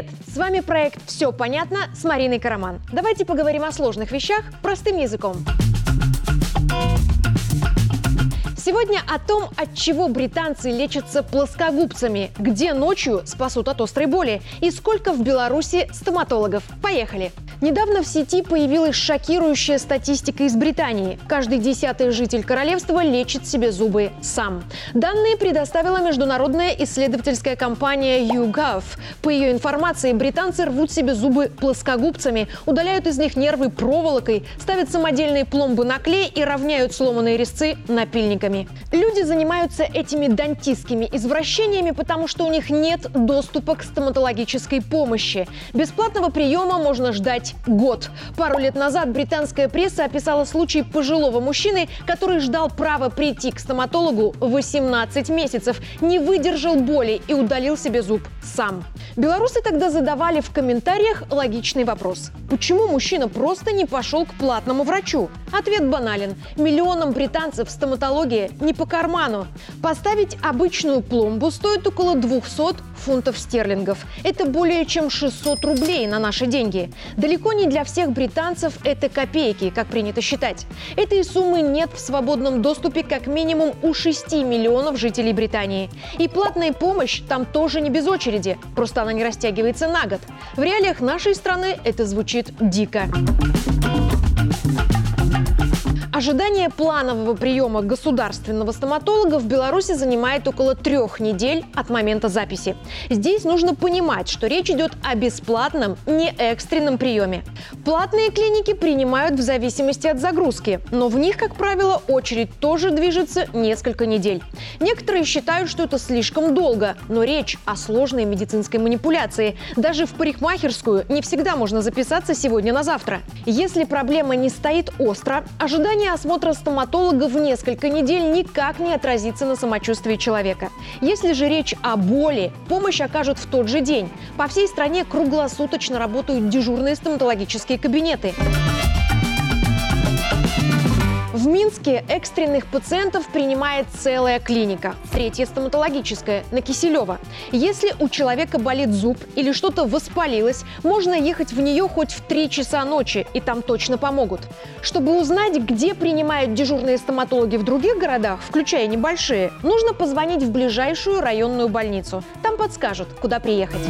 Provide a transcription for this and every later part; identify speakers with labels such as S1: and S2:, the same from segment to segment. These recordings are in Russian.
S1: Привет! С вами проект «Все понятно» с Мариной Караман. Давайте поговорим о сложных вещах простым языком. Сегодня о том, от чего британцы лечатся плоскогубцами, где ночью спасут от острой боли и сколько в Беларуси стоматологов. Поехали! Недавно в сети появилась шокирующая статистика из Британии. Каждый десятый житель королевства лечит себе зубы сам. Данные предоставила международная исследовательская компания YouGov. По ее информации, британцы рвут себе зубы плоскогубцами, удаляют из них нервы проволокой, ставят самодельные пломбы на клей и равняют сломанные резцы напильниками. Люди занимаются этими дантистскими извращениями, потому что у них нет доступа к стоматологической помощи. Бесплатного приема можно ждать год. Пару лет назад британская пресса описала случай пожилого мужчины, который ждал права прийти к стоматологу 18 месяцев, не выдержал боли и удалил себе зуб сам. Белорусы тогда задавали в комментариях логичный вопрос. Почему мужчина просто не пошел к платному врачу? Ответ банален. Миллионам британцев стоматология не по карману. Поставить обычную пломбу стоит около 200 фунтов стерлингов. Это более чем 600 рублей на наши деньги. Далеко не для всех британцев это копейки, как принято считать. Этой суммы нет в свободном доступе как минимум у 6 миллионов жителей Британии. И платная помощь там тоже не без очереди, просто она не растягивается на год. В реалиях нашей страны это звучит дико. Ожидание планового приема государственного стоматолога в Беларуси занимает около трех недель от момента записи. Здесь нужно понимать, что речь идет о бесплатном, не экстренном приеме. Платные клиники принимают в зависимости от загрузки, но в них, как правило, очередь тоже движется несколько недель. Некоторые считают, что это слишком долго, но речь о сложной медицинской манипуляции. Даже в парикмахерскую не всегда можно записаться сегодня на завтра. Если проблема не стоит остро, ожидание осмотра стоматолога в несколько недель никак не отразится на самочувствии человека. Если же речь о боли, помощь окажут в тот же день. По всей стране круглосуточно работают дежурные стоматологические кабинеты. В Минске экстренных пациентов принимает целая клиника. Третья стоматологическая, на Киселева. Если у человека болит зуб или что-то воспалилось, можно ехать в нее хоть в 3 часа ночи, и там точно помогут. Чтобы узнать, где принимают дежурные стоматологи в других городах, включая небольшие, нужно позвонить в ближайшую районную больницу. Там подскажут, куда приехать.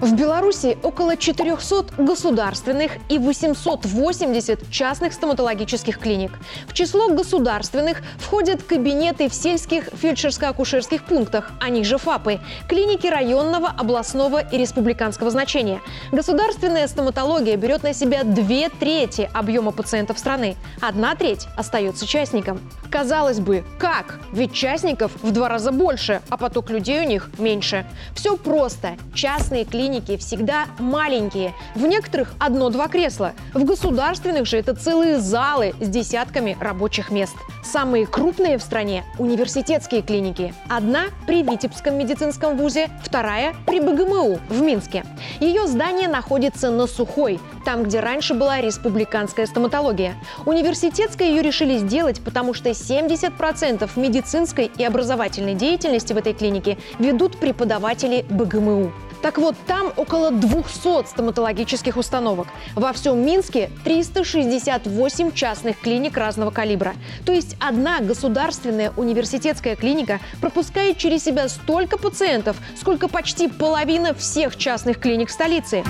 S1: В Беларуси около 400 государственных и 880 частных стоматологических клиник. В число государственных входят кабинеты в сельских фельдшерско-акушерских пунктах, они же ФАПы, клиники районного, областного и республиканского значения. Государственная стоматология берет на себя две трети объема пациентов страны. Одна треть остается частникам. Казалось бы, как? Ведь частников в два раза больше, а поток людей у них меньше. Все просто. Частные клиники клиники всегда маленькие. В некоторых одно-два кресла. В государственных же это целые залы с десятками рабочих мест. Самые крупные в стране – университетские клиники. Одна при Витебском медицинском вузе, вторая при БГМУ в Минске. Ее здание находится на Сухой, там, где раньше была республиканская стоматология. Университетское ее решили сделать, потому что 70% медицинской и образовательной деятельности в этой клинике ведут преподаватели БГМУ. Так вот, там около 200 стоматологических установок. Во всем Минске 368 частных клиник разного калибра. То есть одна государственная университетская клиника пропускает через себя столько пациентов, сколько почти половина всех частных клиник столицы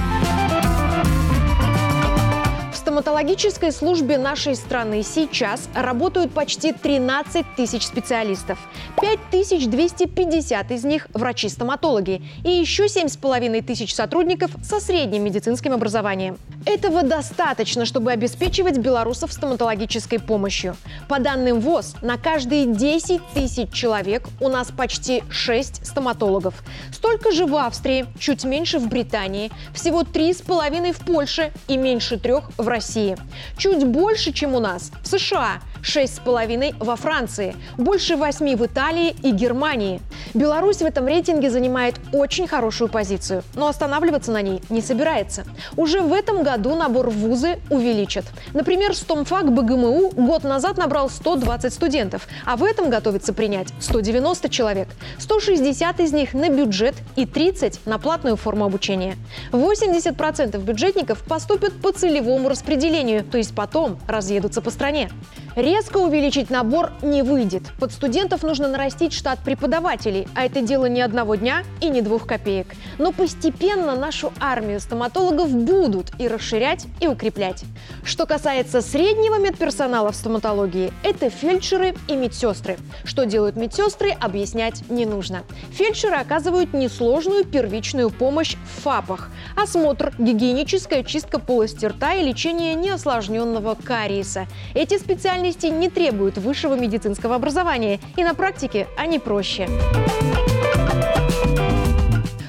S1: стоматологической службе нашей страны сейчас работают почти 13 тысяч специалистов. 5250 из них – врачи-стоматологи и еще 7,5 тысяч сотрудников со средним медицинским образованием. Этого достаточно, чтобы обеспечивать белорусов стоматологической помощью. По данным ВОЗ, на каждые 10 тысяч человек у нас почти 6 стоматологов. Столько же в Австрии, чуть меньше в Британии, всего 3,5 в Польше и меньше трех в России России. Чуть больше, чем у нас в США, 6,5 во Франции, больше 8 в Италии и Германии. Беларусь в этом рейтинге занимает очень хорошую позицию, но останавливаться на ней не собирается. Уже в этом году набор в вузы увеличат. Например, Стомфак БГМУ год назад набрал 120 студентов, а в этом готовится принять 190 человек. 160 из них на бюджет и 30 на платную форму обучения. 80% бюджетников поступят по целевому распределению, то есть потом разъедутся по стране. Резко увеличить набор не выйдет. Под студентов нужно нарастить штат преподавателей, а это дело не одного дня и не двух копеек. Но постепенно нашу армию стоматологов будут и расширять, и укреплять. Что касается среднего медперсонала в стоматологии, это фельдшеры и медсестры. Что делают медсестры, объяснять не нужно. Фельдшеры оказывают несложную первичную помощь в ФАПах. Осмотр, гигиеническая чистка полости рта и лечение неосложненного кариеса. Эти специальности не требуют высшего медицинского образования, и на практике они проще.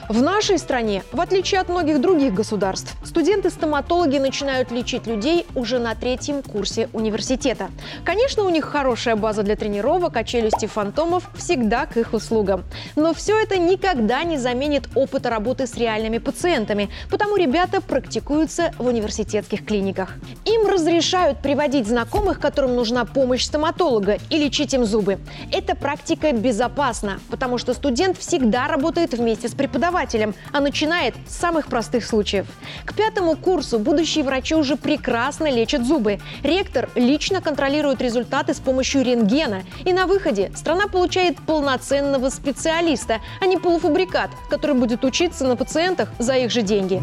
S1: В нашей стране, в отличие от многих других государств, студенты-стоматологи начинают лечить людей уже на третьем курсе университета. Конечно, у них хорошая база для тренировок, а челюсти фантомов всегда к их услугам. Но все это никогда не заменит опыта работы с реальными пациентами, потому ребята практикуются в университетских клиниках. Им разрешают приводить знакомых, которым нужна помощь стоматолога, и лечить им зубы. Эта практика безопасна, потому что студент всегда работает вместе с преподавателем преподавателем, а начинает с самых простых случаев. К пятому курсу будущие врачи уже прекрасно лечат зубы. Ректор лично контролирует результаты с помощью рентгена. И на выходе страна получает полноценного специалиста, а не полуфабрикат, который будет учиться на пациентах за их же деньги.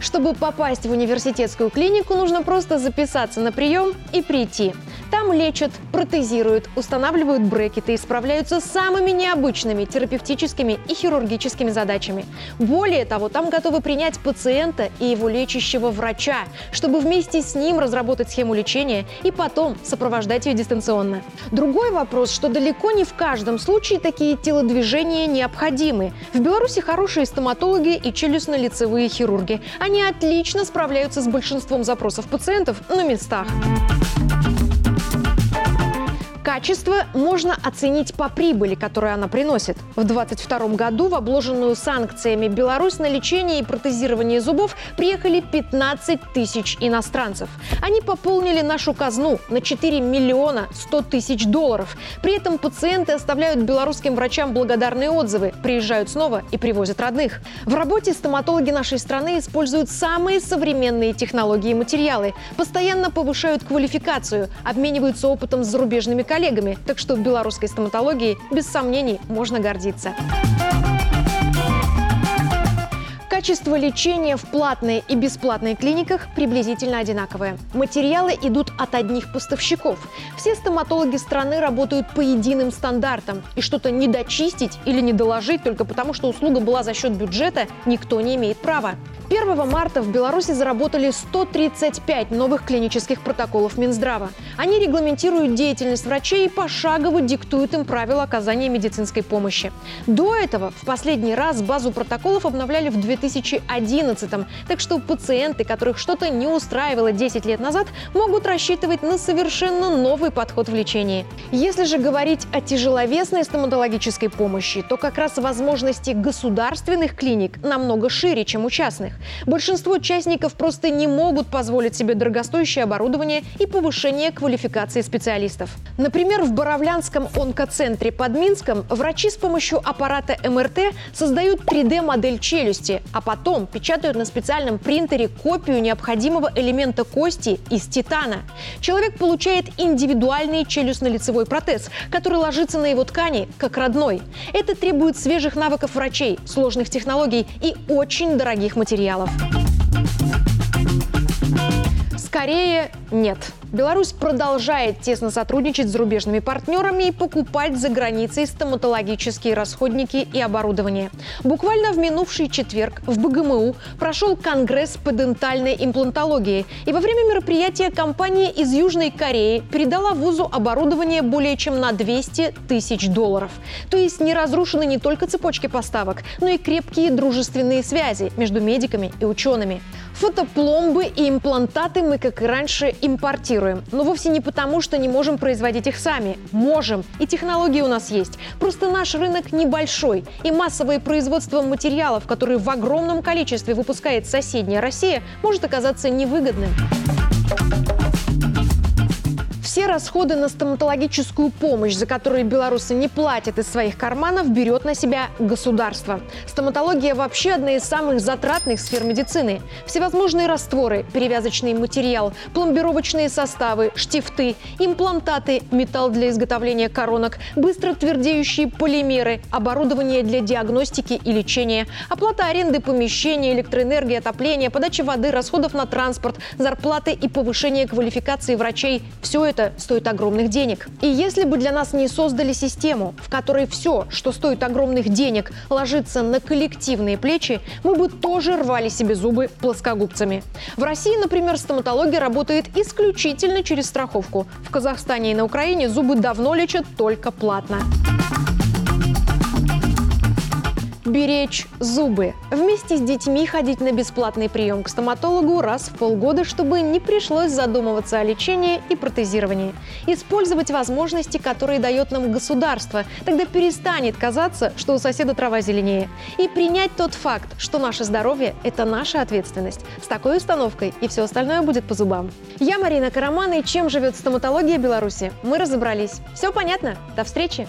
S1: Чтобы попасть в университетскую клинику, нужно просто записаться на прием и прийти. Там лечат, протезируют, устанавливают брекеты справляются с самыми необычными терапевтическими и хирургическими задачами. Более того, там готовы принять пациента и его лечащего врача, чтобы вместе с ним разработать схему лечения и потом сопровождать ее дистанционно. Другой вопрос, что далеко не в каждом случае такие телодвижения необходимы. В Беларуси хорошие стоматологи и челюстно-лицевые хирурги. Они отлично справляются с большинством запросов пациентов на местах. Качество можно оценить по прибыли, которую она приносит. В 2022 году в обложенную санкциями Беларусь на лечение и протезирование зубов приехали 15 тысяч иностранцев. Они пополнили нашу казну на 4 миллиона 100 тысяч долларов. При этом пациенты оставляют белорусским врачам благодарные отзывы, приезжают снова и привозят родных. В работе стоматологи нашей страны используют самые современные технологии и материалы, постоянно повышают квалификацию, обмениваются опытом с зарубежными коллегами, так что белорусской стоматологии без сомнений можно гордиться. Качество лечения в платной и бесплатной клиниках приблизительно одинаковое. Материалы идут от одних поставщиков. Все стоматологи страны работают по единым стандартам. И что-то не дочистить или не доложить только потому, что услуга была за счет бюджета, никто не имеет права. 1 марта в Беларуси заработали 135 новых клинических протоколов Минздрава. Они регламентируют деятельность врачей и пошагово диктуют им правила оказания медицинской помощи. До этого в последний раз базу протоколов обновляли в 2011 так что пациенты, которых что-то не устраивало 10 лет назад, могут рассчитывать на совершенно новый подход в лечении. Если же говорить о тяжеловесной стоматологической помощи, то как раз возможности государственных клиник намного шире, чем у частных. Большинство участников просто не могут позволить себе дорогостоящее оборудование и повышение квалификации специалистов. Например, в Боровлянском онкоцентре под Минском врачи с помощью аппарата МРТ создают 3D-модель челюсти, а потом печатают на специальном принтере копию необходимого элемента кости из титана. Человек получает индивидуальный челюстно-лицевой протез, который ложится на его ткани как родной. Это требует свежих навыков врачей, сложных технологий и очень дорогих материалов. Скорее нет. Беларусь продолжает тесно сотрудничать с зарубежными партнерами и покупать за границей стоматологические расходники и оборудование. Буквально в минувший четверг в БГМУ прошел Конгресс по дентальной имплантологии. И во время мероприятия компания из Южной Кореи передала вузу оборудование более чем на 200 тысяч долларов. То есть не разрушены не только цепочки поставок, но и крепкие дружественные связи между медиками и учеными. Фотопломбы и имплантаты мы, как и раньше, импортируем. Но вовсе не потому, что не можем производить их сами. Можем. И технологии у нас есть. Просто наш рынок небольшой. И массовое производство материалов, которые в огромном количестве выпускает соседняя Россия, может оказаться невыгодным. Все расходы на стоматологическую помощь, за которые белорусы не платят из своих карманов, берет на себя государство. Стоматология вообще одна из самых затратных сфер медицины. Всевозможные растворы, перевязочный материал, пломбировочные составы, штифты, имплантаты, металл для изготовления коронок, быстро твердеющие полимеры, оборудование для диагностики и лечения, оплата аренды помещения, электроэнергии, отопления, подача воды, расходов на транспорт, зарплаты и повышение квалификации врачей – все это это стоит огромных денег. И если бы для нас не создали систему, в которой все, что стоит огромных денег, ложится на коллективные плечи, мы бы тоже рвали себе зубы плоскогубцами. В России, например, стоматология работает исключительно через страховку. В Казахстане и на Украине зубы давно лечат только платно беречь зубы. Вместе с детьми ходить на бесплатный прием к стоматологу раз в полгода, чтобы не пришлось задумываться о лечении и протезировании. Использовать возможности, которые дает нам государство. Тогда перестанет казаться, что у соседа трава зеленее. И принять тот факт, что наше здоровье – это наша ответственность. С такой установкой и все остальное будет по зубам. Я Марина Караман, и чем живет стоматология Беларуси, мы разобрались. Все понятно? До встречи!